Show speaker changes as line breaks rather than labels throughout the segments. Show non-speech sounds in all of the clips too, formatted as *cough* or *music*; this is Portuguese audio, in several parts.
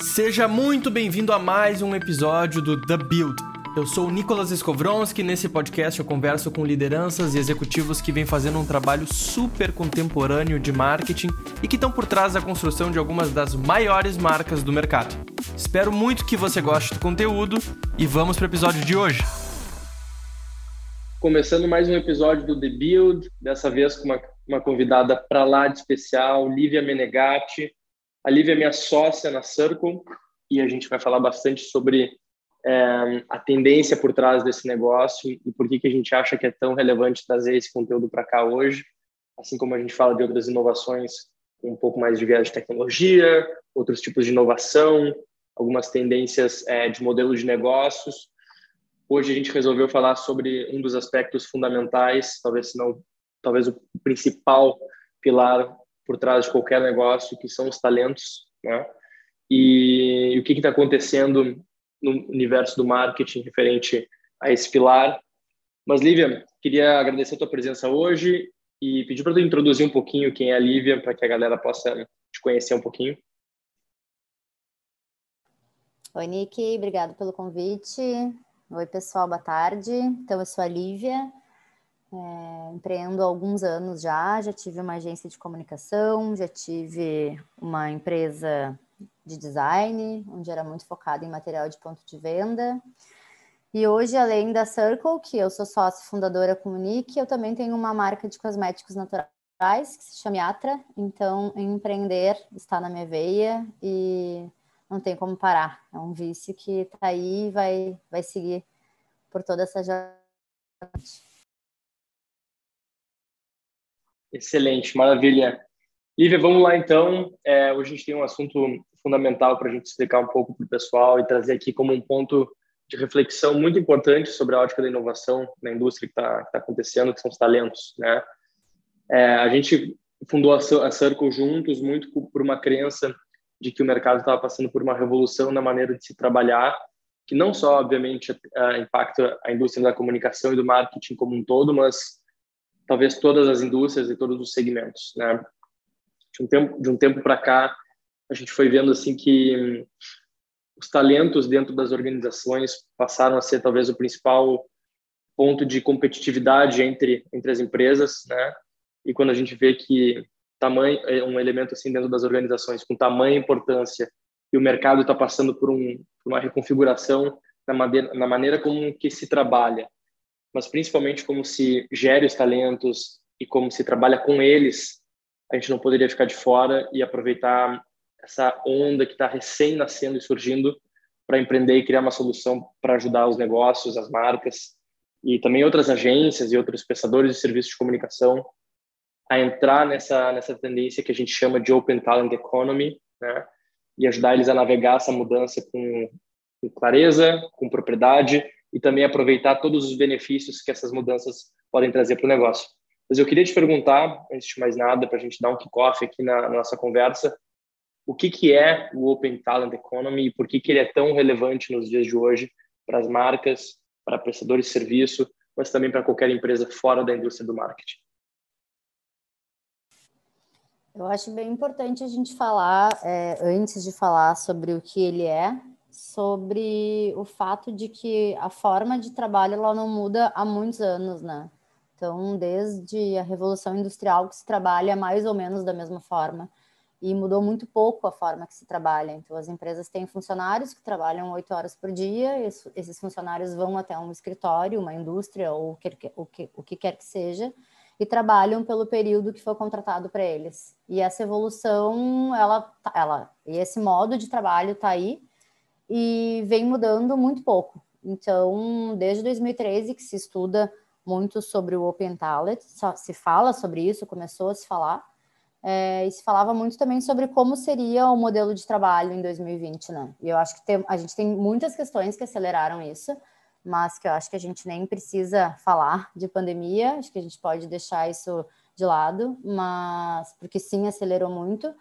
Seja muito bem-vindo a mais um episódio do The Build. Eu sou o Nicolas Skowronski e nesse podcast eu converso com lideranças e executivos que vêm fazendo um trabalho super contemporâneo de marketing e que estão por trás da construção de algumas das maiores marcas do mercado. Espero muito que você goste do conteúdo e vamos para o episódio de hoje.
Começando mais um episódio do The Build, dessa vez com uma, uma convidada para lá de especial, Lívia Menegatti. A Lívia é minha sócia na Circle e a gente vai falar bastante sobre é, a tendência por trás desse negócio e por que, que a gente acha que é tão relevante trazer esse conteúdo para cá hoje, assim como a gente fala de outras inovações um pouco mais de viés de tecnologia, outros tipos de inovação, algumas tendências é, de modelo de negócios. Hoje a gente resolveu falar sobre um dos aspectos fundamentais, talvez não, talvez o principal pilar por trás de qualquer negócio, que são os talentos, né? E, e o que está acontecendo no universo do marketing referente a esse pilar. Mas, Lívia, queria agradecer a tua presença hoje e pedir para tu introduzir um pouquinho quem é a Lívia, para que a galera possa te conhecer um pouquinho.
Oi, Nick, obrigado pelo convite. Oi, pessoal, boa tarde. Então, eu sou a Lívia, é, empreendo há alguns anos já, já tive uma agência de comunicação, já tive uma empresa de design, onde era muito focada em material de ponto de venda. E hoje, além da Circle, que eu sou sócia fundadora com o Nick, eu também tenho uma marca de cosméticos naturais que se chama Atra. Então, empreender está na minha veia e não tem como parar. É um vício que está aí e vai, vai seguir por toda essa jornada.
Excelente, maravilha. Lívia, vamos lá então. É, hoje a gente tem um assunto fundamental para a gente explicar um pouco para o pessoal e trazer aqui como um ponto de reflexão muito importante sobre a ótica da inovação na indústria que está tá acontecendo, que são os talentos. Né? É, a gente fundou a, Circle juntos muito por uma crença de que o mercado estava passando por uma revolução na maneira de se trabalhar, que não só, obviamente, impacta a indústria da comunicação e do marketing como um todo, mas talvez todas as indústrias e todos os segmentos, né? De um tempo, de um tempo para cá, a gente foi vendo assim que hum, os talentos dentro das organizações passaram a ser talvez o principal ponto de competitividade entre entre as empresas, né? E quando a gente vê que tamanho é um elemento assim dentro das organizações com tamanha importância e o mercado está passando por, um, uma reconfiguração na maneira, na maneira como que se trabalha, mas principalmente como se gere os talentos e como se trabalha com eles, a gente não poderia ficar de fora e aproveitar essa onda que está recém nascendo e surgindo para empreender e criar uma solução para ajudar os negócios, as marcas e também outras agências e outros prestadores de serviços de comunicação a entrar nessa nessa tendência que a gente chama de Open Talent Economy, né? E ajudar eles a navegar essa mudança com, com clareza, com propriedade e também aproveitar todos os benefícios que essas mudanças podem trazer para o negócio. Mas eu queria te perguntar, antes de mais nada, para a gente dar um kickoff aqui na, na, nossa conversa, o que, que é o Open Talent Economy e por que, que ele é tão relevante nos dias de hoje para as marcas, para prestadores de serviço, mas também para qualquer empresa fora da indústria do marketing?
Eu acho bem importante a gente falar, é, antes de falar sobre o que ele é, sobre o fato de que a forma de trabalho ela não muda há muitos anos, né? Então, desde a Revolução Industrial que se trabalha mais ou menos da mesma forma e mudou muito pouco a forma que se trabalha. Então, as empresas têm funcionários que trabalham oito horas por dia, esses funcionários vão até um escritório, uma indústria ou o que, o que, o que quer que seja, e trabalham pelo período que foi contratado para eles. E essa evolução, ela, tá, ela, e esse modo de trabalho está aí e vem mudando muito pouco. Então, desde 2013 que se estuda muito sobre o Open Talent, se fala sobre isso, começou a se falar, é, e se falava muito também sobre como seria o modelo de trabalho em 2020, né? E eu acho que tem, a gente tem muitas questões que aceleraram isso, mas que eu acho que a gente nem precisa falar de pandemia, acho que a gente pode deixar isso de lado, mas porque sim acelerou muito.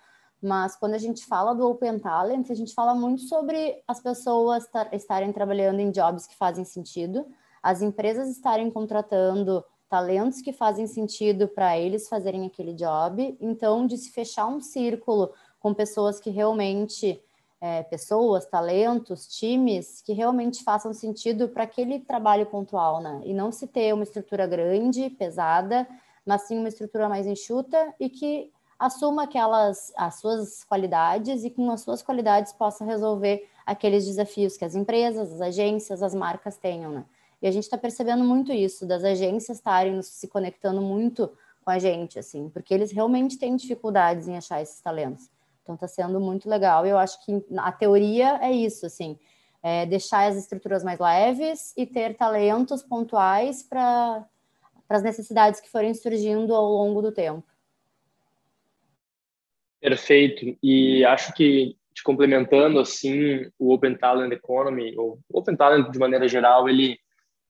Mas quando a gente fala do Open Talent, a gente fala muito sobre as pessoas estarem trabalhando em jobs que fazem sentido, as empresas estarem contratando talentos que fazem sentido para eles fazerem aquele job. Então, de se fechar um círculo com pessoas que realmente é, pessoas, talentos, times que realmente façam sentido para aquele trabalho pontual, né? E não se ter uma estrutura grande, pesada, mas sim uma estrutura mais enxuta e que assuma aquelas as suas qualidades e com as suas qualidades possa resolver aqueles desafios que as empresas, as agências, as marcas tenham, né? E a gente está percebendo muito isso, das agências estarem se conectando muito com a gente, assim, porque eles realmente têm dificuldades em achar esses talentos. Então está sendo muito legal. Eu acho que a teoria é isso, assim, é deixar as estruturas mais leves e ter talentos pontuais para as necessidades que forem surgindo ao longo do tempo.
Perfeito. E acho que te complementando assim, o Open Talent Economy, ou Open Talent de maneira geral, ele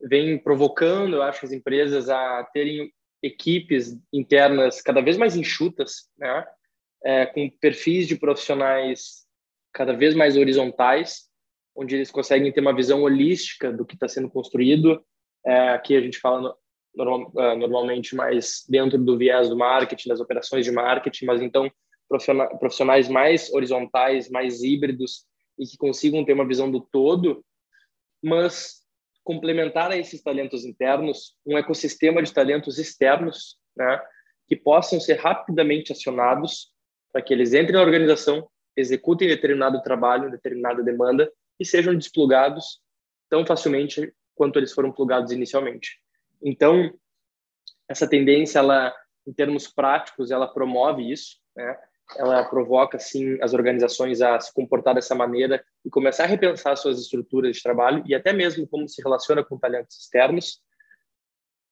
vem provocando, eu acho, as empresas a terem equipes internas cada vez mais enxutas, né? é, com perfis de profissionais cada vez mais horizontais, onde eles conseguem ter uma visão holística do que está sendo construído. É, aqui a gente fala no, normal, uh, normalmente mais dentro do viés do marketing, das operações de marketing, mas então profissionais mais horizontais, mais híbridos e que consigam ter uma visão do todo, mas complementar a esses talentos internos um ecossistema de talentos externos, né, que possam ser rapidamente acionados para que eles entrem na organização, executem determinado trabalho, determinada demanda e sejam desplugados tão facilmente quanto eles foram plugados inicialmente. Então, essa tendência, ela, em termos práticos, ela promove isso, né? Ela provoca, sim, as organizações a se comportar dessa maneira e começar a repensar suas estruturas de trabalho e até mesmo como se relaciona com talentos externos.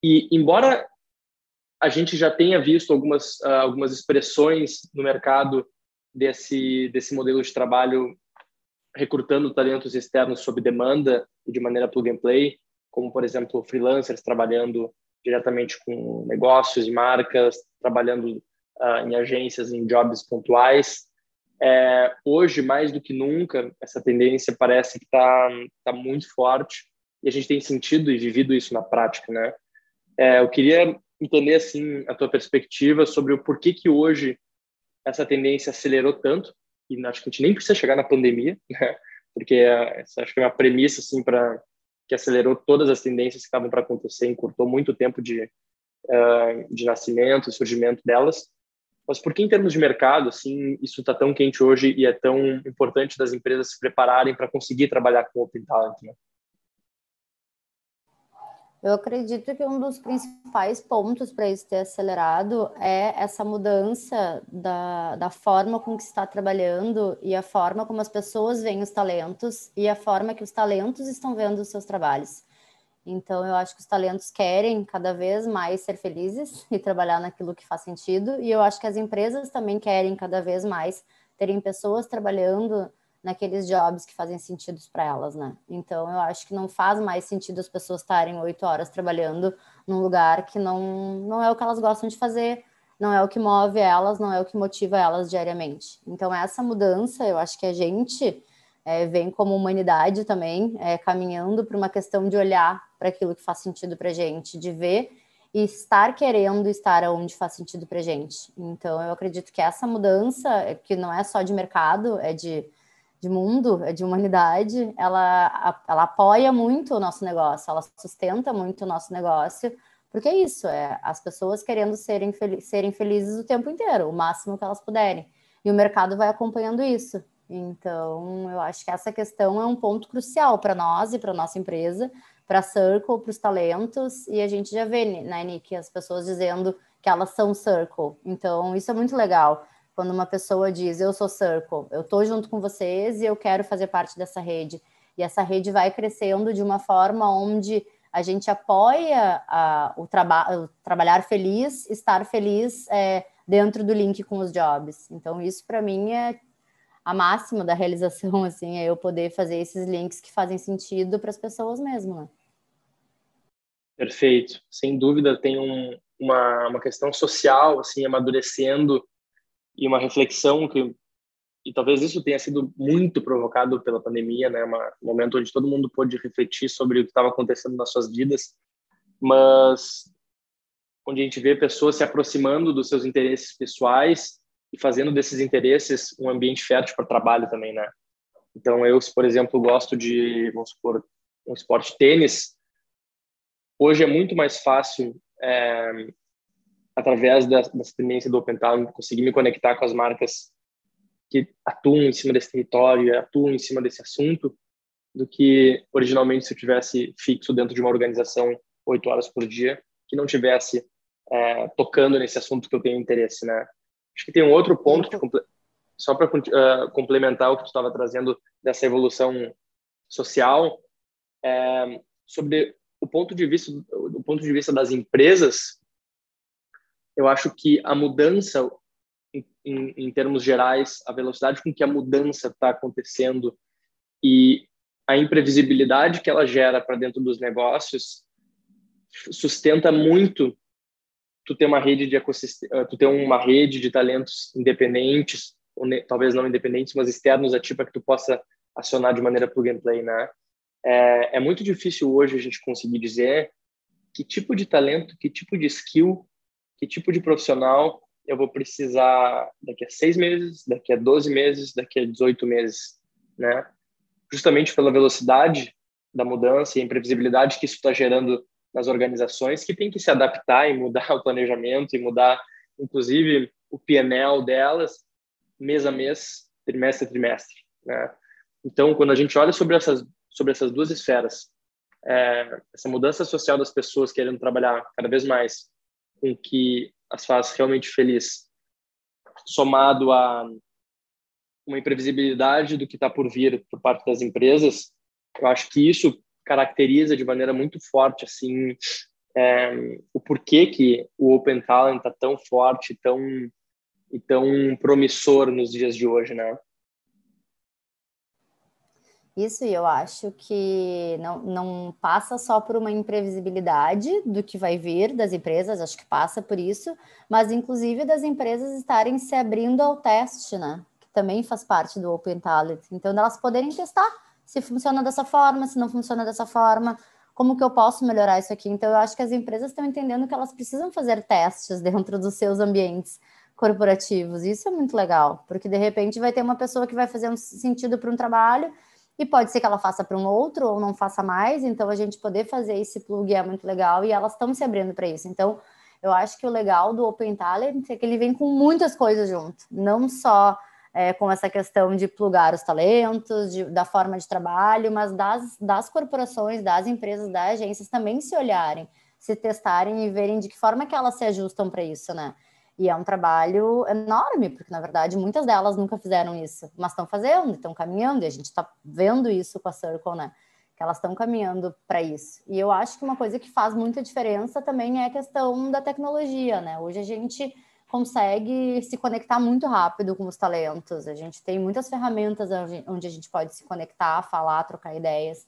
E, embora a gente já tenha visto algumas, uh, algumas expressões no mercado desse, desse modelo de trabalho recrutando talentos externos sob demanda e de maneira plug and play, como, por exemplo, freelancers trabalhando diretamente com negócios e marcas, trabalhando uh, em agências, em jobs pontuais. É, hoje, mais do que nunca, essa tendência parece que está tá muito forte e a gente tem sentido e vivido isso na prática, né? É, eu queria entender assim a tua perspectiva sobre o porquê que hoje essa tendência acelerou tanto e acho que a gente nem precisa chegar na pandemia, *laughs* né? Porque essa acho que é uma premissa assim para que acelerou todas as tendências que estavam para acontecer, encurtou muito tempo de uh, de nascimento, surgimento delas. Mas por que em termos de mercado, assim, isso está tão quente hoje e é tão importante das empresas se prepararem para conseguir trabalhar com Open Talent? Né?
Eu acredito que um dos principais pontos para isso ter acelerado é essa mudança da, da forma com que está trabalhando e a forma como as pessoas veem os talentos e a forma que os talentos estão vendo os seus trabalhos. Então, eu acho que os talentos querem cada vez mais ser felizes e trabalhar naquilo que faz sentido, e eu acho que as empresas também querem cada vez mais terem pessoas trabalhando naqueles jobs que fazem sentido para elas, né? Então eu acho que não faz mais sentido as pessoas estarem oito horas trabalhando num lugar que não, não é o que elas gostam de fazer, não é o que move elas, não é o que motiva elas diariamente. Então essa mudança, eu acho que a gente é, vem como humanidade também, é, caminhando para uma questão de olhar para aquilo que faz sentido para gente, de ver e estar querendo estar onde faz sentido para gente. Então eu acredito que essa mudança, que não é só de mercado, é de de mundo, é de humanidade, ela, ela apoia muito o nosso negócio, ela sustenta muito o nosso negócio, porque é isso, é as pessoas querendo serem, serem felizes o tempo inteiro, o máximo que elas puderem. E o mercado vai acompanhando isso. Então, eu acho que essa questão é um ponto crucial para nós e para nossa empresa, para Circle, para os talentos, e a gente já vê na Nick as pessoas dizendo que elas são Circle. Então, isso é muito legal quando uma pessoa diz eu sou Circle, eu estou junto com vocês e eu quero fazer parte dessa rede. E essa rede vai crescendo de uma forma onde a gente apoia a, o, traba o trabalhar feliz, estar feliz é, dentro do link com os jobs. Então, isso para mim é a máxima da realização, *laughs* assim, é eu poder fazer esses links que fazem sentido para as pessoas mesmo, né?
Perfeito. Sem dúvida tem um, uma, uma questão social, assim, amadurecendo e uma reflexão que e talvez isso tenha sido muito provocado pela pandemia, né, um momento onde todo mundo pôde refletir sobre o que estava acontecendo nas suas vidas, mas onde a gente vê pessoas se aproximando dos seus interesses pessoais e fazendo desses interesses um ambiente fértil para trabalho também, né? Então, eu, por exemplo, gosto de, vamos supor, um esporte tênis, hoje é muito mais fácil, é, através da, da experiência do Open Talent, conseguir me conectar com as marcas que atuam em cima desse território, atuam em cima desse assunto, do que originalmente se eu tivesse fixo dentro de uma organização oito horas por dia, que não tivesse é, tocando nesse assunto que eu tenho interesse, né? Acho que tem um outro ponto, só para uh, complementar o que tu estava trazendo dessa evolução social, é, sobre o ponto de vista do ponto de vista das empresas, eu acho que a mudança em, em, em termos gerais, a velocidade com que a mudança está acontecendo e a imprevisibilidade que ela gera para dentro dos negócios sustenta muito tu ter uma rede de ecossistema, tu ter uma rede de talentos independentes, ou ne, talvez não independentes, mas externos a ti para que tu possa acionar de maneira plug and play, né? É, é muito difícil hoje a gente conseguir dizer que tipo de talento, que tipo de skill, que tipo de profissional eu vou precisar daqui a seis meses, daqui a 12 meses, daqui a 18 meses, né? Justamente pela velocidade da mudança e a imprevisibilidade que isso está gerando nas organizações, que tem que se adaptar e mudar *laughs* o planejamento e mudar, inclusive, o PNL delas mês a mês, trimestre a trimestre, né? Então, quando a gente olha sobre essas sobre essas duas esferas, é, essa mudança social das pessoas querendo trabalhar cada vez mais com que as faz realmente feliz, somado a uma imprevisibilidade do que está por vir por parte das empresas, eu acho que isso caracteriza de maneira muito forte assim é, o porquê que o Open Talent está tão forte, tão e tão promissor nos dias de hoje, né?
Isso, eu acho que não, não passa só por uma imprevisibilidade do que vai vir das empresas, acho que passa por isso, mas inclusive das empresas estarem se abrindo ao teste, né? Que também faz parte do Open Talent. Então, elas poderem testar se funciona dessa forma, se não funciona dessa forma, como que eu posso melhorar isso aqui. Então, eu acho que as empresas estão entendendo que elas precisam fazer testes *laughs* dentro dos seus ambientes corporativos. Isso é muito legal, porque de repente vai ter uma pessoa que vai fazer um sentido para um trabalho e pode ser que ela faça para um outro ou não faça mais, então a gente poder fazer esse plug é muito legal e elas estão se abrindo para isso. Então, eu acho que o legal do Open Talent é que ele vem com muitas coisas junto, não só é, com essa questão de plugar os talentos, de, da forma de trabalho, mas das, das corporações, das empresas, das agências também se olharem, se testarem e verem de que forma que elas se ajustam para isso, né? E é um trabalho enorme, porque na verdade muitas delas nunca fizeram isso, mas estão fazendo, estão caminhando, e a gente está vendo isso com a Circle, né? Que elas estão caminhando para isso. E eu acho que uma coisa que faz muita diferença também é a questão da tecnologia, né? Hoje a gente consegue se conectar muito rápido com os talentos, a gente tem muitas ferramentas onde a gente pode se conectar, falar, trocar ideias.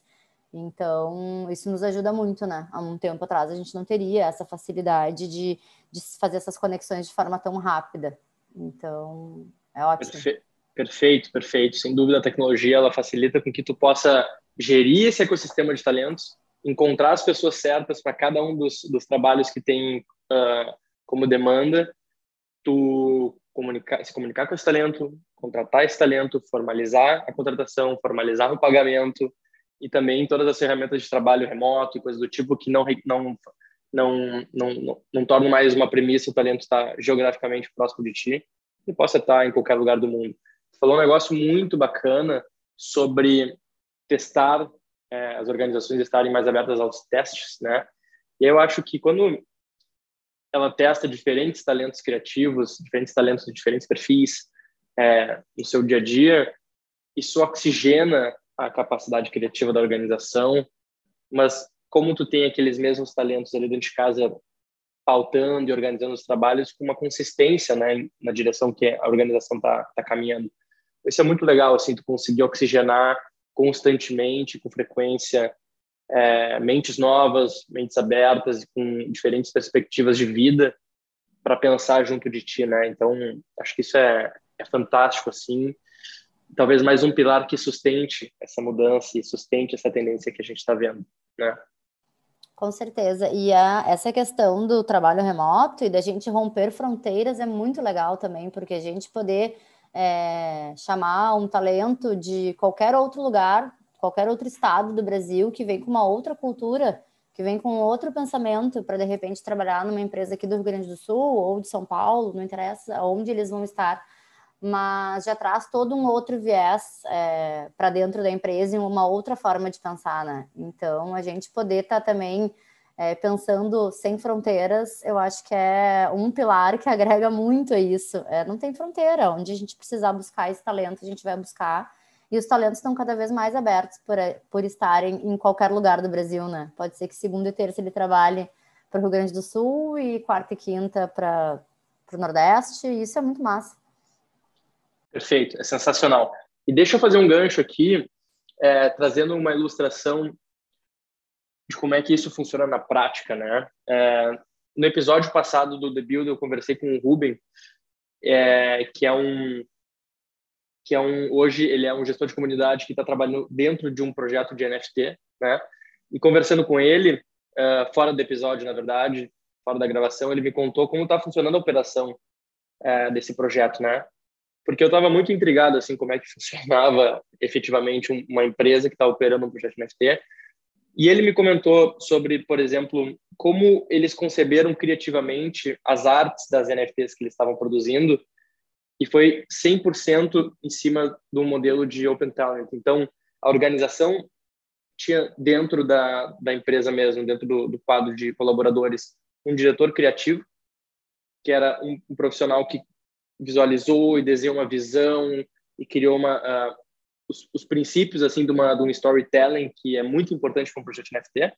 Então, isso nos ajuda muito, né? Há um tempo atrás a gente não teria essa facilidade de, de fazer essas conexões de forma tão rápida. Então, é ótimo.
Perfe perfeito, perfeito. Sem dúvida, a tecnologia ela facilita com que tu possa gerir esse ecossistema de talentos, encontrar as pessoas certas para cada um dos, dos trabalhos que tem uh, como demanda, tu comunicar, se comunicar com esse talento, contratar esse talento, formalizar a contratação, formalizar o pagamento, e também todas as ferramentas de trabalho remoto e coisas do tipo que não não não não, não, não tornam mais uma premissa o talento estar geograficamente próximo de ti e possa estar em qualquer lugar do mundo. Falou um negócio muito bacana sobre testar é, as organizações estarem mais abertas aos testes, né? E eu acho que quando ela testa diferentes talentos criativos, diferentes talentos de diferentes perfis é, no seu dia a dia, isso oxigena a capacidade criativa da organização, mas como tu tem aqueles mesmos talentos ali dentro de casa pautando e organizando os trabalhos com uma consistência, né, na direção que a organização tá, tá caminhando. Isso é muito legal, assim, tu conseguir oxigenar constantemente, com frequência, é, mentes novas, mentes abertas, com diferentes perspectivas de vida para pensar junto de ti, né? Então, acho que isso é, é fantástico, assim, talvez mais um pilar que sustente essa mudança e sustente essa tendência que a gente está vendo, né?
Com certeza. E a, essa questão do trabalho remoto e da gente romper fronteiras é muito legal também, porque a gente poder é, chamar um talento de qualquer outro lugar, qualquer outro estado do Brasil que vem com uma outra cultura, que vem com outro pensamento para de repente trabalhar numa empresa aqui do Rio Grande do Sul ou de São Paulo, não interessa onde eles vão estar, mas já traz todo um outro viés é, para dentro da empresa e uma outra forma de pensar, né? Então a gente poder estar tá também é, pensando sem fronteiras, eu acho que é um pilar que *laughs* agrega muito a isso. É, não tem fronteira, onde a gente precisar buscar esse talento, a gente vai buscar. E os talentos estão cada vez mais abertos por, por estarem em qualquer lugar do Brasil, né? Pode ser que segunda e terça ele trabalhe para o Rio Grande do Sul e quarta e quinta para o Nordeste, e isso é muito massa.
Perfeito, é sensacional. E deixa eu fazer um gancho aqui, é, trazendo uma ilustração de como é que isso funciona na prática, né? É, no episódio passado do The Build eu conversei com o Ruben, é, que é um que é um hoje ele é um gestor de comunidade que está trabalhando dentro de um projeto de NFT, né? E conversando com ele uh, fora do episódio, na verdade, fora da gravação, ele me contou como está funcionando a operação uh, desse projeto, né? Porque eu estava muito intrigado assim como é que *laughs* funcionava efetivamente uma empresa que está operando um projeto de NFT e ele me comentou sobre, por exemplo, como eles conceberam criativamente as artes das NFTs que eles estavam produzindo, e foi 100% em cima do modelo de Open Talent. Então, a organização tinha dentro da, da empresa mesmo, dentro do, do quadro de colaboradores, um diretor criativo, que era um, um profissional que visualizou e desenhou uma visão e criou uma, uh, os, os princípios assim de, uma, de um storytelling que é muito importante para um projeto NFT,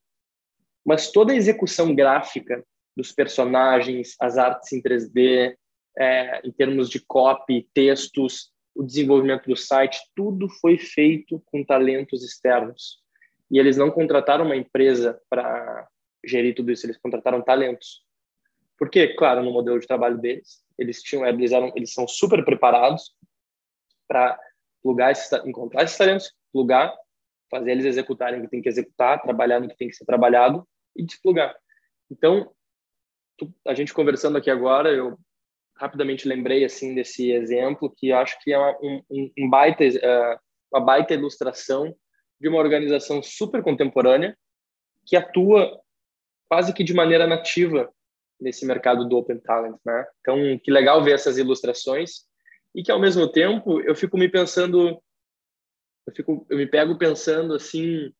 mas toda a execução gráfica dos personagens, as artes em 3D, é, em termos de copy, textos, o desenvolvimento do site, tudo foi feito com talentos externos. E eles não contrataram uma empresa para gerir tudo isso, eles contrataram talentos. Porque, claro, no modelo de trabalho deles, eles tinham, eles, eram, eles são super preparados para esses, encontrar esses talentos, plugar, fazer eles executarem o que tem que executar, trabalhar no que tem que ser trabalhado e desplugar. Então, a gente conversando aqui agora, eu rapidamente lembrei assim desse exemplo que acho que é uma, um, um baita, uh, uma baita ilustração de uma organização super contemporânea que atua quase que de maneira nativa nesse mercado do Open Talent, né? Então, que legal ver essas ilustrações e que ao mesmo tempo eu fico me pensando eu fico eu me pego pensando assim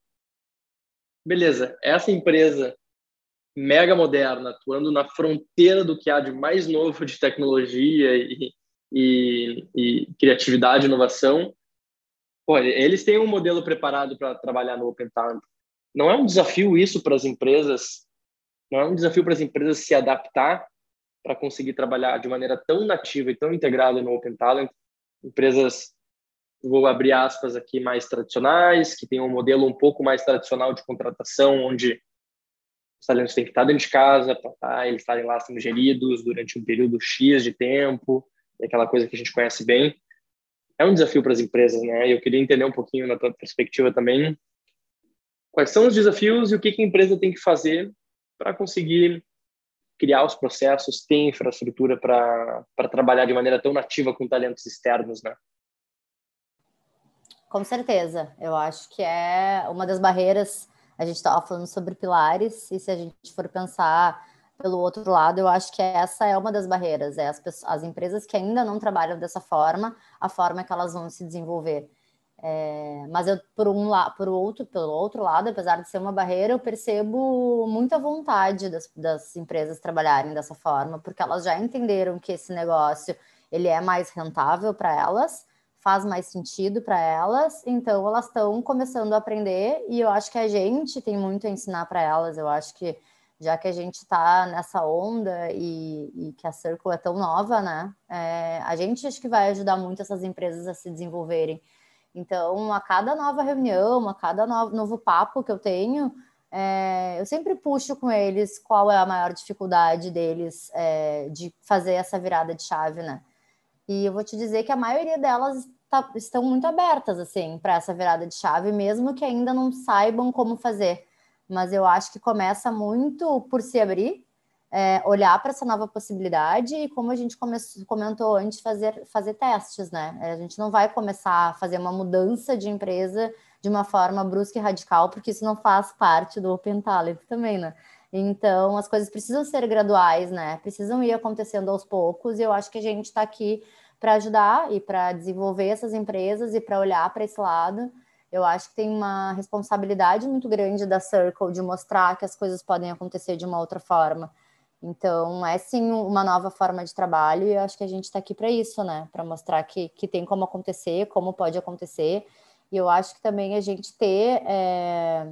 beleza essa empresa mega moderna atuando na fronteira do que há de mais novo de tecnologia e, e, e criatividade e inovação. Pô, eles têm um modelo preparado para trabalhar no Open Talent. Não é um desafio isso para as empresas não é um desafio para as empresas se adaptar para conseguir trabalhar de maneira tão nativa e tão integrada no Open Talent, empresas, vou abrir aspas aqui, mais tradicionais, que tem um modelo um pouco mais tradicional de contratação, onde os talentos têm que estar dentro de casa, para tá, eles estarem lá sendo geridos durante um período X de tempo, aquela coisa que a gente conhece bem. É um desafio para as empresas, né? Eu queria entender um pouquinho na tua perspectiva também, quais são os desafios e o que a empresa tem que fazer para conseguir criar os processos, ter infraestrutura para trabalhar de maneira tão nativa com talentos externos, né?
Com certeza, eu acho que é uma das barreiras. A gente estava falando sobre pilares, e se a gente for pensar pelo outro lado, eu acho que essa é uma das barreiras, é as, pessoas, as empresas que ainda não trabalham dessa forma, a forma que elas vão se desenvolver. É, mas eu, por um lado, por outro, pelo outro lado, apesar de ser uma barreira, eu percebo muita vontade das, das empresas trabalharem dessa forma, porque elas já entenderam que esse negócio ele é mais rentável para elas, faz mais sentido para elas, então elas estão começando a aprender e eu acho que a gente tem muito a ensinar para elas. Eu acho que já que a gente está nessa onda e, e, que a Circle é tão nova, né? É, a gente acho que vai ajudar muito essas empresas a se desenvolverem. Então, a cada nova reunião, a cada novo, novo papo que eu tenho, é, eu sempre puxo com eles qual é a maior dificuldade deles é, de fazer essa virada de chave, né? E eu vou te dizer que a maioria delas tá, estão muito abertas, assim, para essa virada de chave, mesmo que ainda não saibam como fazer. Mas eu acho que começa muito por se abrir é, olhar para essa nova possibilidade e, como a gente começou, comentou antes, fazer, fazer testes, né? A gente não vai começar a fazer uma mudança de empresa de uma forma brusca e radical, porque isso não faz parte do Open Talent também, né? Então, as coisas precisam ser graduais, né? Precisam ir acontecendo aos poucos, e eu acho que a gente está aqui para ajudar e para desenvolver essas empresas e para olhar para esse lado. Eu acho que tem uma responsabilidade muito grande da Circle de mostrar que as coisas podem acontecer de uma outra forma. Então, é sim uma nova forma de trabalho e eu acho que a gente está aqui para isso, né? Para mostrar que, que tem como acontecer, como pode acontecer. E eu acho que também a gente ter é,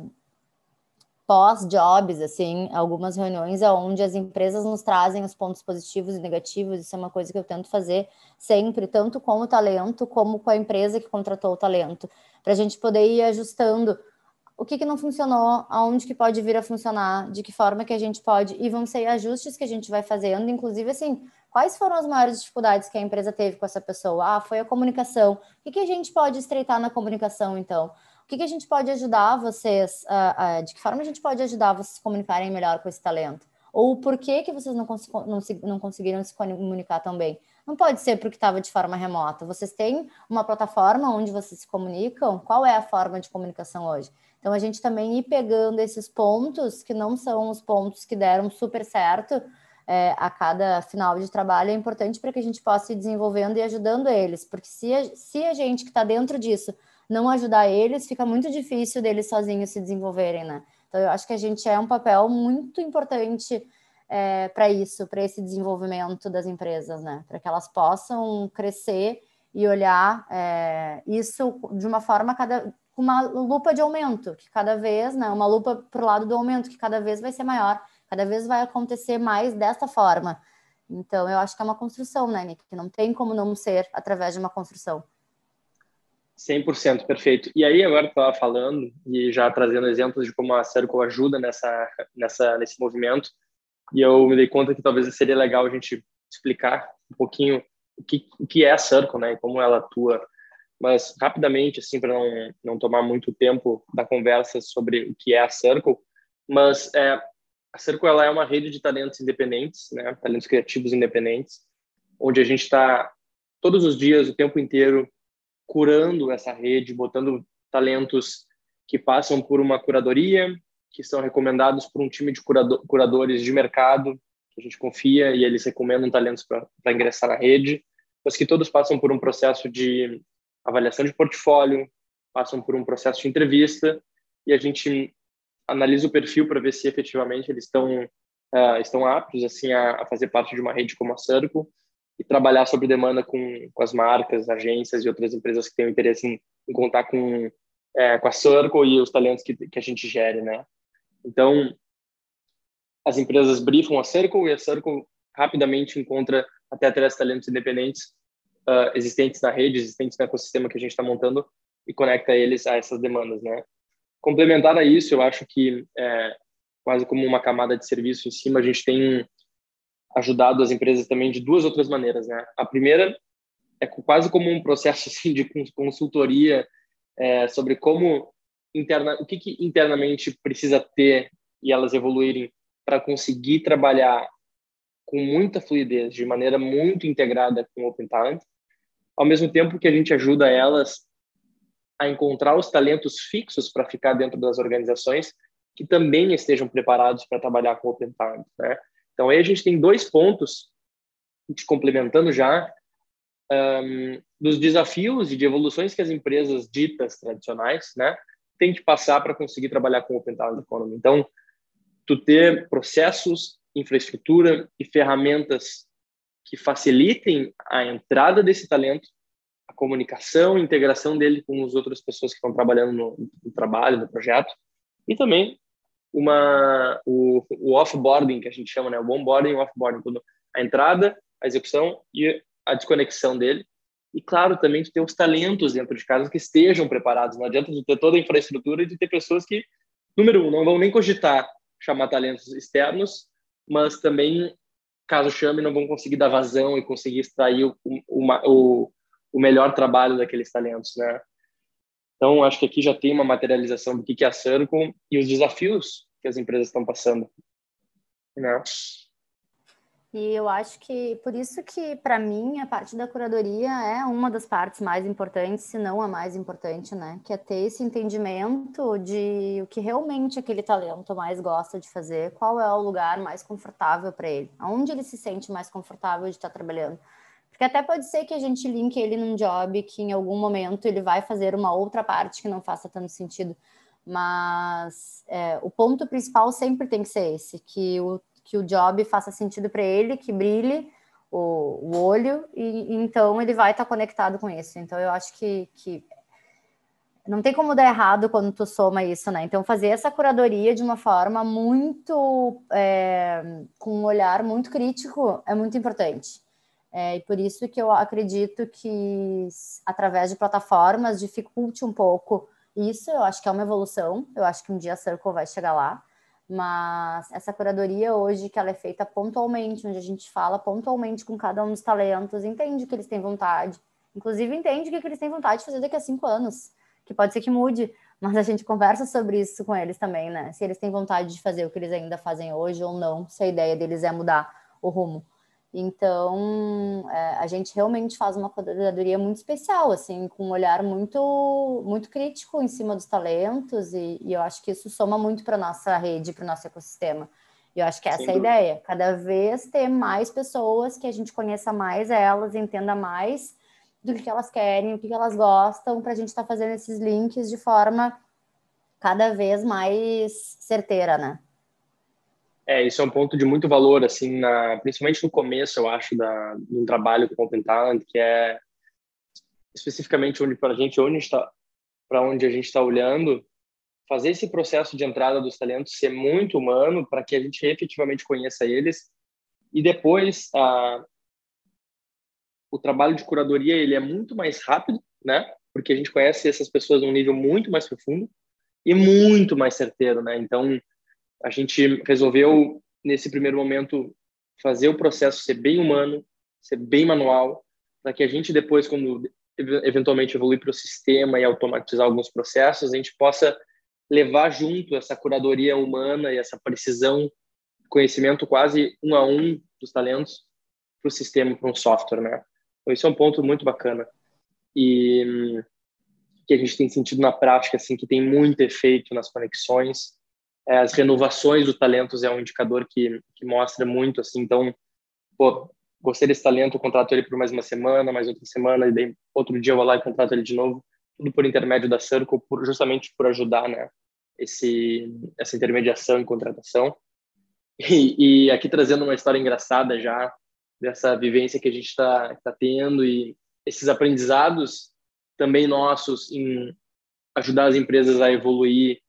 pós-jobs, assim, algumas reuniões onde as empresas nos trazem os pontos positivos e negativos, isso é uma coisa que eu tento fazer sempre, tanto com o talento como com a empresa que contratou o talento, para a gente poder ir ajustando o que, que não funcionou, aonde que pode vir a funcionar, de que forma que a gente pode, e vão ser ajustes que a gente vai fazendo, inclusive assim, quais foram as maiores dificuldades que a empresa teve com essa pessoa? Ah, foi a comunicação. O que, que a gente pode estreitar na comunicação, então? O que, que a gente pode ajudar vocês, uh, uh, de que forma a gente pode ajudar vocês a comunicarem melhor com esse talento? Ou por que, que vocês não, cons não, não conseguiram se comunicar tão bem? Não pode ser porque estava de forma remota. Vocês têm uma plataforma onde vocês se comunicam? Qual é a forma de comunicação hoje? Então, a gente também ir pegando esses pontos, que não são os pontos que deram super certo é, a cada final de trabalho, é importante para que a gente possa ir desenvolvendo e ajudando eles, porque se a, se a gente que está dentro disso não ajudar eles, fica muito difícil deles sozinhos se desenvolverem, né? Então, eu acho que a gente é um papel muito importante é, para isso, para esse desenvolvimento das empresas, né? Para que elas possam crescer e olhar é, isso de uma forma cada com uma lupa de aumento, que cada vez, né, uma lupa para o lado do aumento, que cada vez vai ser maior, cada vez vai acontecer mais dessa forma. Então, eu acho que é uma construção, né, Nick? Que não tem como não ser através de uma construção.
100% perfeito. E aí, agora que estava falando e já trazendo exemplos de como a Circle ajuda nessa, nessa, nesse movimento, e eu me dei conta que talvez seria legal a gente explicar um pouquinho o que, o que é a Circle, né, e como ela atua mas rapidamente, assim, para não, não tomar muito tempo da conversa sobre o que é a Circle, mas é, a Circle ela é uma rede de talentos independentes, né, talentos criativos independentes, onde a gente está todos os dias, o tempo inteiro, curando essa rede, botando talentos que passam por uma curadoria, que são recomendados por um time de curador, curadores de mercado, que a gente confia e eles recomendam talentos para ingressar na rede, mas que todos passam por um processo de avaliação de portfólio, passam por um processo de entrevista e a gente analisa o perfil para ver se efetivamente eles estão uh, estão aptos assim a, a, fazer parte de uma rede como a Circle e trabalhar sobre demanda com, com as marcas, agências e outras empresas que têm interesse em, em contar com é, com a Circle e os talentos que, que a gente gere, né? Então as empresas briefam a Circle e a Circle rapidamente encontra até três talentos independentes uh, existentes na rede, existentes no ecossistema que a gente está montando e conecta eles a essas demandas, né? Complementar a isso, eu acho que é, quase como uma camada de serviço em cima, a gente tem ajudado as empresas também de duas outras maneiras, né? A primeira é quase como um processo *laughs* assim de consultoria é, sobre como interna, o que, que internamente precisa ter e elas evoluírem para conseguir trabalhar com muita fluidez, de maneira muito integrada com o Open Talent, ao mesmo tempo que a gente ajuda elas a encontrar os talentos fixos para ficar dentro das organizações que também estejam preparados para trabalhar com Open Talent, né? Então aí a gente tem dois pontos te complementando já um, dos desafios e de evoluções que as empresas ditas tradicionais, né, têm que passar para conseguir trabalhar com Open Talent Economy. Então, tu ter processos, infraestrutura e ferramentas que facilitem a entrada desse talento, a comunicação, a integração dele com as outras pessoas que estão trabalhando no, no trabalho, no projeto, e também uma o, o offboarding que a gente chama, né, o onboarding o offboarding, tudo a entrada, a execução e a desconexão dele. E claro, também ter os talentos dentro de casa que estejam preparados. Não adianta de ter toda a infraestrutura e de ter pessoas que, número um, não vão nem cogitar chamar talentos externos, mas também caso chame, não vão conseguir dar vazão e conseguir extrair o, o, o melhor trabalho daqueles talentos, né? Então, acho que aqui já tem uma materialização do que é a Circle e os desafios que as empresas estão passando, né?
E eu acho que por isso que para mim a parte da curadoria é uma das partes mais importantes, se não a mais importante, né? Que é ter esse entendimento de o que realmente aquele talento mais gosta de fazer, qual é o lugar mais confortável para ele, aonde ele se sente mais confortável de estar trabalhando. Porque até pode ser que a gente linke ele num job que em algum momento ele vai fazer uma outra parte que não faça tanto sentido. Mas é, o ponto principal sempre tem que ser esse, que o que o job faça sentido para ele, que brilhe o, o olho, e, e, então ele vai estar tá conectado com isso. Então eu acho que, que não tem como dar errado quando tu soma isso, né? Então fazer essa curadoria de uma forma muito é, com um olhar muito crítico é muito importante. É, e por isso que eu acredito que através de plataformas dificulte um pouco isso. Eu acho que é uma evolução. Eu acho que um dia a Circle vai chegar lá mas essa curadoria hoje que ela é feita pontualmente, onde a gente fala pontualmente com cada um dos talentos, entende que eles têm vontade, inclusive entende o que eles têm vontade de fazer daqui a cinco anos, que pode ser que mude, mas a gente conversa sobre isso com eles também, né? Se eles têm vontade de fazer o que eles ainda fazem hoje ou não, se a ideia deles é mudar o rumo. Então, é, a gente realmente faz uma curadoria muito especial, assim, com um olhar muito, muito crítico em cima dos talentos, e, e eu acho que isso soma muito para a nossa rede, para o nosso ecossistema. E eu acho que essa é a ideia, cada vez ter mais pessoas que a gente conheça mais elas, entenda mais do que elas querem, o que elas gostam, para a gente estar tá fazendo esses links de forma cada vez mais certeira, né?
É, isso é um ponto de muito valor, assim, na, principalmente no começo, eu acho, da, do trabalho com Open Talent, que é especificamente onde para a gente, onde está, para onde a gente está olhando, fazer esse processo de entrada dos talentos ser muito humano para que a gente efetivamente conheça eles e depois a, o trabalho de curadoria ele é muito mais rápido, né? Porque a gente conhece essas pessoas num nível muito mais profundo e muito mais certeiro, né? Então a gente resolveu, nesse primeiro momento, fazer o processo ser bem humano, ser bem manual, para que a gente depois, quando eventualmente evoluir para o sistema e automatizar alguns processos, a gente possa levar junto essa curadoria humana e essa precisão, conhecimento quase um a um dos talentos para o sistema, para um software, né? Então, isso é um ponto muito bacana e que a gente tem sentido na prática, assim, que tem muito efeito nas conexões as renovações dos talentos é um indicador que, que mostra muito, assim, então, pô, gostei desse talento, contrato ele por mais uma semana, mais outra semana, e daí outro dia eu vou lá e contrato ele de novo, tudo por intermédio da Circle, por, justamente por ajudar, né, esse, essa intermediação e contratação. E, e aqui trazendo uma história engraçada já, dessa vivência que a gente está tá tendo e esses aprendizados também nossos em ajudar as empresas a evoluir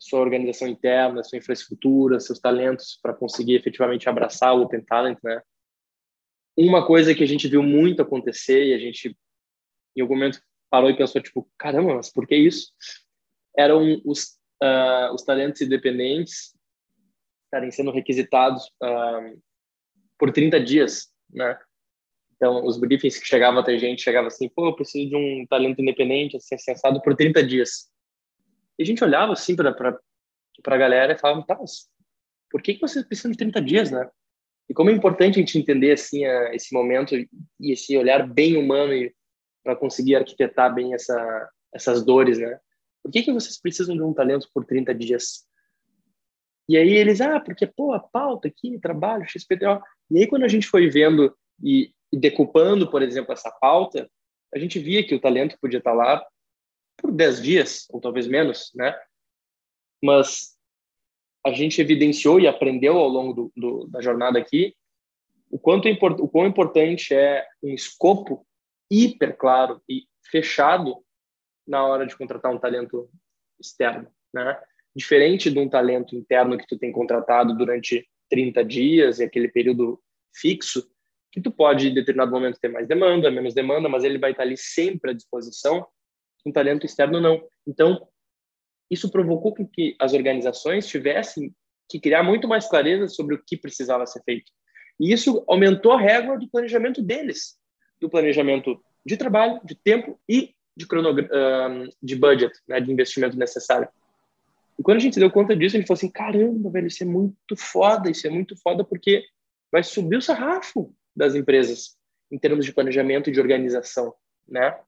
sua organização interna, sua infraestrutura, seus talentos para conseguir efetivamente abraçar o Open Talent, né? Uma coisa que a gente viu muito acontecer e a gente em algum momento parou e pensou tipo, caramba, mas por que isso? Eram os uh, os talentos independentes estarem sendo requisitados uh, por 30 dias, né? Então, os briefings que chegavam até a gente, chegava assim, pô, eu preciso de um talento independente, assim, sensado por 30 dias. E a gente olhava assim para a galera e falava, tá, mas por que, que vocês precisam de 30 dias, né? E como é importante a gente entender assim a, esse momento e esse olhar bem humano para conseguir arquitetar bem essa, essas dores, né? Por que, que vocês precisam de um talento por 30 dias? E aí eles, ah, porque, pô, a pauta aqui, trabalho, XPTO. E aí quando a gente foi vendo e, e decupando, por exemplo, essa pauta, a gente via que o talento podia estar lá por 10 dias, ou talvez menos, né? Mas a gente evidenciou e aprendeu ao longo do, do, da jornada aqui o quanto é o quão importante é um escopo hiper claro e fechado na hora de contratar um talento externo, né? Diferente de um talento interno que tu tem contratado durante 30 dias e aquele período fixo, que tu pode em determinado momento ter mais demanda, menos demanda, mas ele vai estar ali sempre à disposição um talento externo não. Então, isso provocou que as organizações tivessem que criar muito mais clareza sobre o que precisava ser feito. E isso aumentou a régua do planejamento deles, do planejamento de trabalho, de tempo e de, de budget, né, de investimento necessário. E quando a gente deu conta disso, a gente falou assim, caramba, velho, isso é muito foda, isso é muito foda porque vai subir o sarrafo das empresas em termos de planejamento e de organização, né?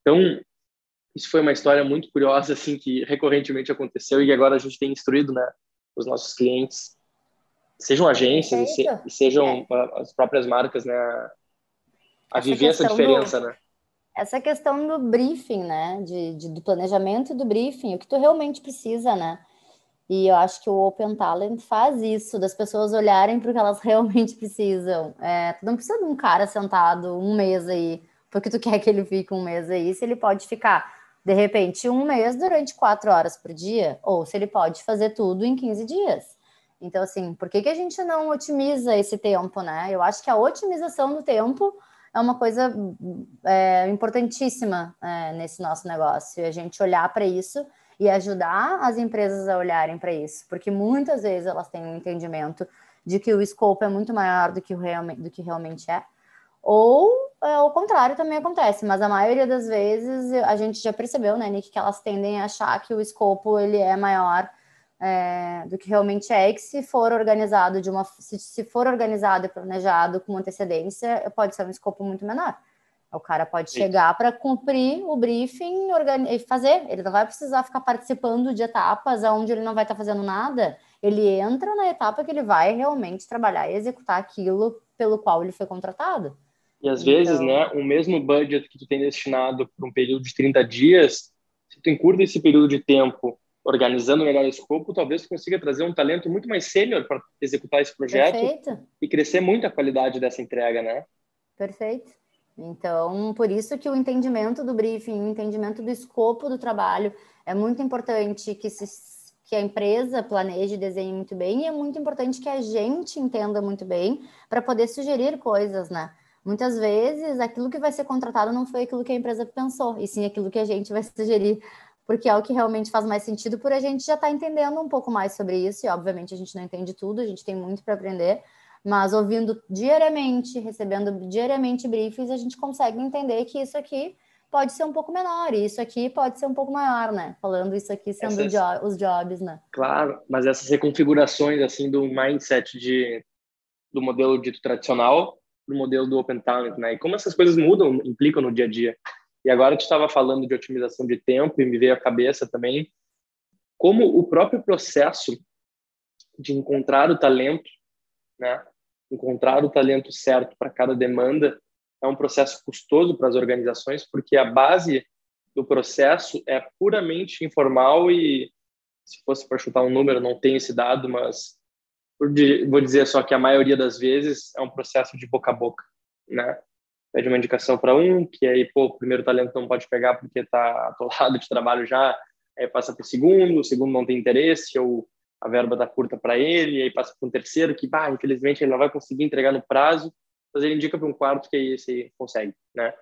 Então, isso foi uma história muito curiosa, assim, que recorrentemente aconteceu e agora a gente tem instruído, né, os nossos clientes, sejam agências se, e, sejam é. as próprias marcas, né, a essa viver essa diferença, do, né?
Essa questão do briefing, né, de, de, do planejamento e do briefing, o que tu realmente precisa, né? E eu acho que o Open Talent faz isso, das pessoas olharem para o que elas *laughs* realmente precisam. É, tu não precisa de um cara sentado um mês aí, porque tu quer que ele fique um mês aí, se ele pode ficar, de repente, um mês durante quatro horas por dia, ou se ele pode fazer tudo em 15 dias. Então, assim, por que, que a gente não otimiza esse tempo, né? Eu acho que a otimização do tempo é uma coisa é, importantíssima é, nesse nosso negócio, a gente olhar para isso e ajudar as empresas a olharem para isso, porque muitas vezes elas têm um entendimento de que o escopo é muito maior do que, o realmente, do que realmente é, ou é, o contrário também acontece, mas a maioria das vezes a gente já percebeu, né, Nick, que elas tendem a achar que o escopo ele é maior é, do que realmente é, e que se for organizado de uma se, se for organizado e planejado com antecedência, pode ser um escopo muito menor. O cara pode chegar para cumprir o briefing e fazer. Ele não vai precisar ficar participando de etapas onde ele não vai estar tá fazendo nada. Ele entra na etapa que ele vai realmente trabalhar e executar aquilo pelo qual ele foi contratado.
E às então... vezes, né, o mesmo budget que tu tem destinado para um período de 30 dias, se tu encurta esse período de tempo organizando melhor o escopo, talvez tu consiga trazer um talento muito mais sênior para executar esse projeto Perfeito. e crescer muito a qualidade dessa entrega, né?
Perfeito. Então, por isso que o entendimento do briefing, o entendimento do escopo do trabalho é muito importante que, se, que a empresa planeje e desenhe muito bem, e é muito importante que a gente entenda muito bem para poder sugerir coisas, né? Muitas vezes aquilo que vai ser contratado não foi aquilo que a empresa pensou, e sim aquilo que a gente vai *laughs* sugerir, porque é o que realmente faz mais sentido, por a gente já estar tá entendendo um pouco mais sobre isso, e obviamente a gente não entende tudo, a gente tem muito para aprender, mas ouvindo diariamente, recebendo diariamente briefings, a gente consegue entender que isso aqui pode ser um pouco menor e isso aqui pode ser um pouco maior, né? Falando isso aqui sendo essas, jo os jobs, né?
Claro, mas essas reconfigurações assim do mindset de do modelo dito tradicional do modelo do Open Talent, né? E como essas coisas mudam, implicam no dia a dia. E agora tu estava falando de otimização de tempo e me veio à cabeça também como o próprio processo de encontrar o talento, né? encontrar o talento certo para cada demanda é um processo custoso para as organizações, porque a base do processo é puramente informal e, se fosse para chutar um número, não tenho esse dado, mas vou dizer só que a maioria das vezes é um processo de boca a boca, né? Pede uma indicação para um, que aí, pô, o primeiro talento não pode pegar porque está atolado de trabalho já, aí passa para o segundo, o segundo não tem interesse, ou a verba da curta para ele, aí passa para um terceiro que, bah, infelizmente ele não vai conseguir entregar no prazo, mas ele indica para um quarto que aí esse consegue, né?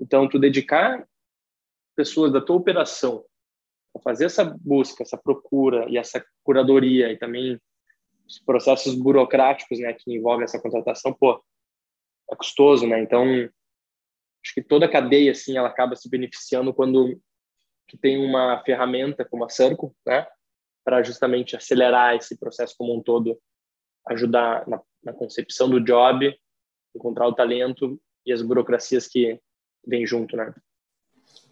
Então, tu dedicar pessoas da tua operação a fazer essa busca, essa procura e essa curadoria e também os processos burocráticos, né, que envolvem essa contratação, pô, é custoso, né? Então, acho que toda a cadeia, assim, ela acaba se beneficiando quando tu tem uma ferramenta como a Circle, né? para justamente acelerar esse processo como um todo, ajudar na, na concepção do job, encontrar o talento e as burocracias que vêm junto, né?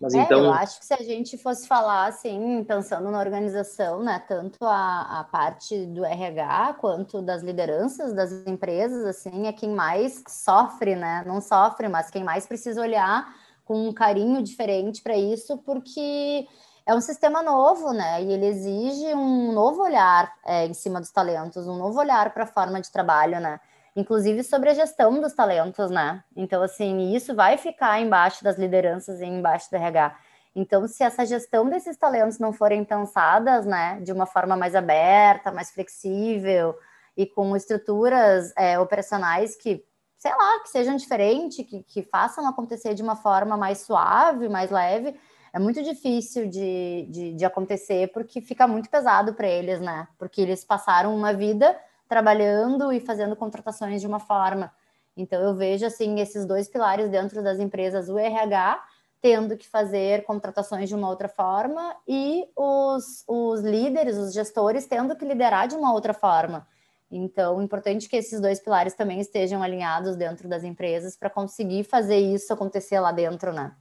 Mas é, então... Eu acho que se a gente fosse falar assim, pensando na organização, né, tanto a, a parte do RH quanto das lideranças das empresas, assim, é quem mais sofre, né? Não sofre, mas quem mais precisa olhar com um carinho diferente para isso, porque é um sistema novo, né? E ele exige um novo olhar é, em cima dos talentos, um novo olhar para a forma de trabalho, né? Inclusive sobre a gestão dos talentos, né? Então, assim, isso vai ficar embaixo das lideranças e embaixo do RH. Então, se essa gestão desses talentos não forem pensadas, né, de uma forma mais aberta, mais flexível e com estruturas é, operacionais que, sei lá, que sejam diferentes, que, que façam acontecer de uma forma mais suave, mais leve, é muito difícil de, de, de acontecer porque fica muito pesado para eles, né? Porque eles passaram uma vida trabalhando e fazendo contratações de uma forma. Então, eu vejo, assim, esses dois pilares dentro das empresas, o RH tendo que fazer contratações de uma outra forma e os, os líderes, os gestores, tendo que liderar de uma outra forma. Então, é importante que esses dois pilares também estejam alinhados dentro das empresas para conseguir fazer isso acontecer lá dentro, né?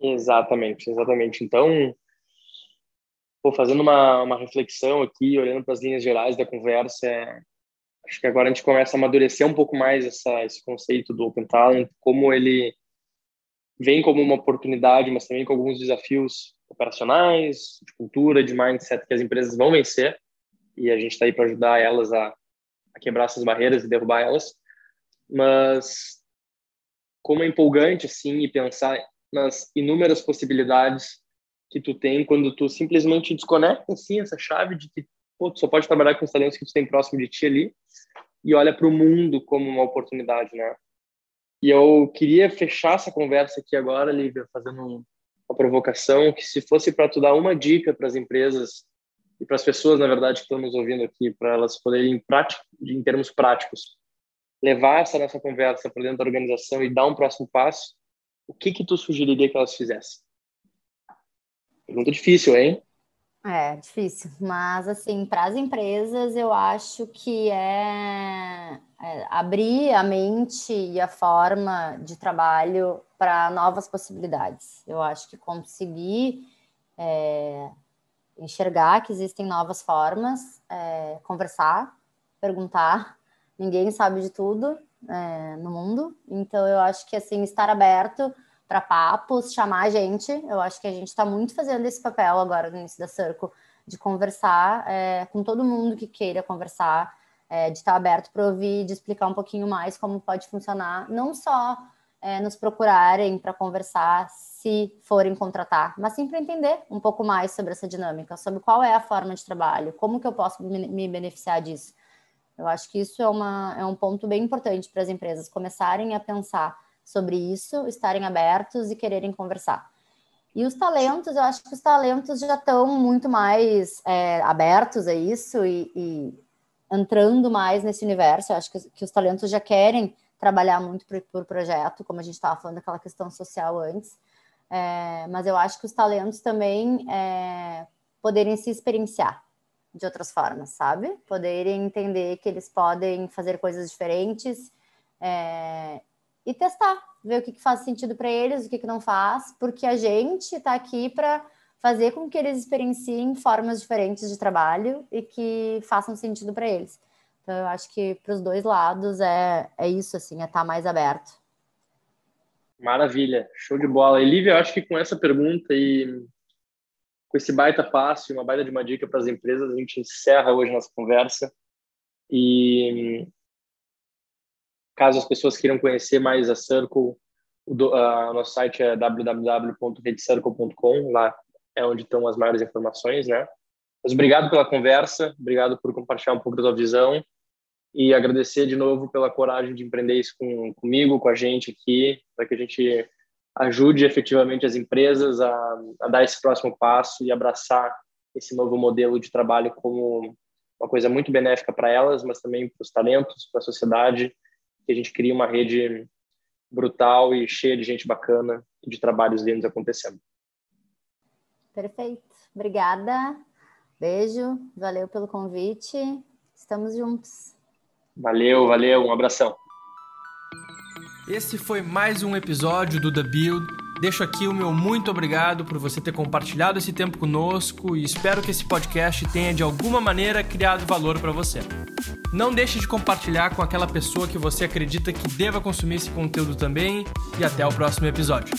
Exatamente, exatamente. Então, pô, fazendo uma, uma reflexão aqui, olhando para as linhas gerais da conversa, é, acho que agora a gente começa a amadurecer um pouco mais essa, esse conceito do Open Talent, como ele vem como uma oportunidade, mas também com alguns desafios operacionais, de cultura, de mindset que as empresas vão vencer e a gente está aí para ajudar elas a, a, quebrar essas barreiras e derrubar elas. Mas como é empolgante assim e pensar nas inúmeras possibilidades que tu tem quando tu simplesmente desconecta assim essa chave de que pô, tu só pode trabalhar com os talentos que tu tem próximo de ti ali e olha para o mundo como uma oportunidade, né? E eu queria fechar essa conversa aqui agora, Lívia, fazendo uma provocação que se fosse para tu dar uma dica para as empresas e para as pessoas, na verdade, que estão nos ouvindo aqui, para elas poderem, prático, em termos práticos, levar essa nossa conversa para dentro da organização e dar um próximo passo, o que que tu sugeriria que elas fizessem? Pergunta difícil, hein?
É, difícil. Mas, assim, para as empresas, eu acho que é, é, abrir a mente e a forma de trabalho para novas possibilidades. Eu acho que conseguir é, enxergar que existem novas formas, é, conversar, perguntar. Ninguém sabe de tudo é, no mundo, então eu acho que assim estar aberto para papos, chamar a gente. Eu acho que a gente está muito fazendo esse papel agora no início da Circo de conversar é, com todo mundo que queira conversar, é, de estar aberto para ouvir, de explicar um pouquinho mais como pode funcionar, não só é, nos procurarem para conversar se forem contratar, mas sim para entender um pouco mais sobre essa dinâmica, sobre qual é a forma de trabalho, como que eu posso me beneficiar disso. Eu acho que isso é, uma, é um ponto bem importante para as empresas começarem a pensar sobre isso, estarem abertos e quererem conversar. E os talentos, eu acho que os talentos já estão muito mais é, abertos a isso e, e, entrando mais nesse universo. Eu acho que, que os talentos já querem trabalhar muito por, por projeto, como a gente estava falando daquela questão social antes. É, mas eu acho que os talentos também é, poderem se experienciar de outras formas, sabe? Poderem entender que eles podem fazer coisas diferentes é, e testar, ver o que, que faz sentido para eles, o que, que não faz, porque a gente está aqui para fazer com que eles experienciem formas diferentes de trabalho e que façam sentido para eles. Então, eu acho que para os dois lados é, é isso, assim, é estar tá mais aberto.
Maravilha, show de bola. Elívia, eu acho que com essa pergunta e com esse baita passo e uma baita de uma dica para as empresas, a gente encerra hoje nossa conversa. E caso as pessoas queiram conhecer mais a Circle, o do, a, nosso site é www.redcircle.com, lá é onde estão as maiores informações, né? Mas obrigado pela conversa, obrigado por compartilhar um pouco da sua visão e agradecer de novo pela coragem de empreender isso com, comigo, com a gente aqui, para que a gente ajude efetivamente as empresas a, a, dar esse próximo passo e abraçar esse novo modelo de trabalho como uma coisa muito benéfica para elas, mas também para os talentos, para a sociedade, que a gente crie uma rede brutal e cheia de gente bacana e de trabalhos lindos acontecendo.
Perfeito. Obrigada. Beijo. Valeu pelo convite. Estamos juntos.
Valeu, valeu, um abração.
Esse foi mais um episódio do The Build. Deixo aqui o meu muito obrigado por você ter compartilhado esse tempo conosco e espero que esse podcast tenha de alguma maneira criado valor para você. Não deixe de compartilhar com aquela pessoa que você acredita que deva consumir esse conteúdo também e até o próximo episódio.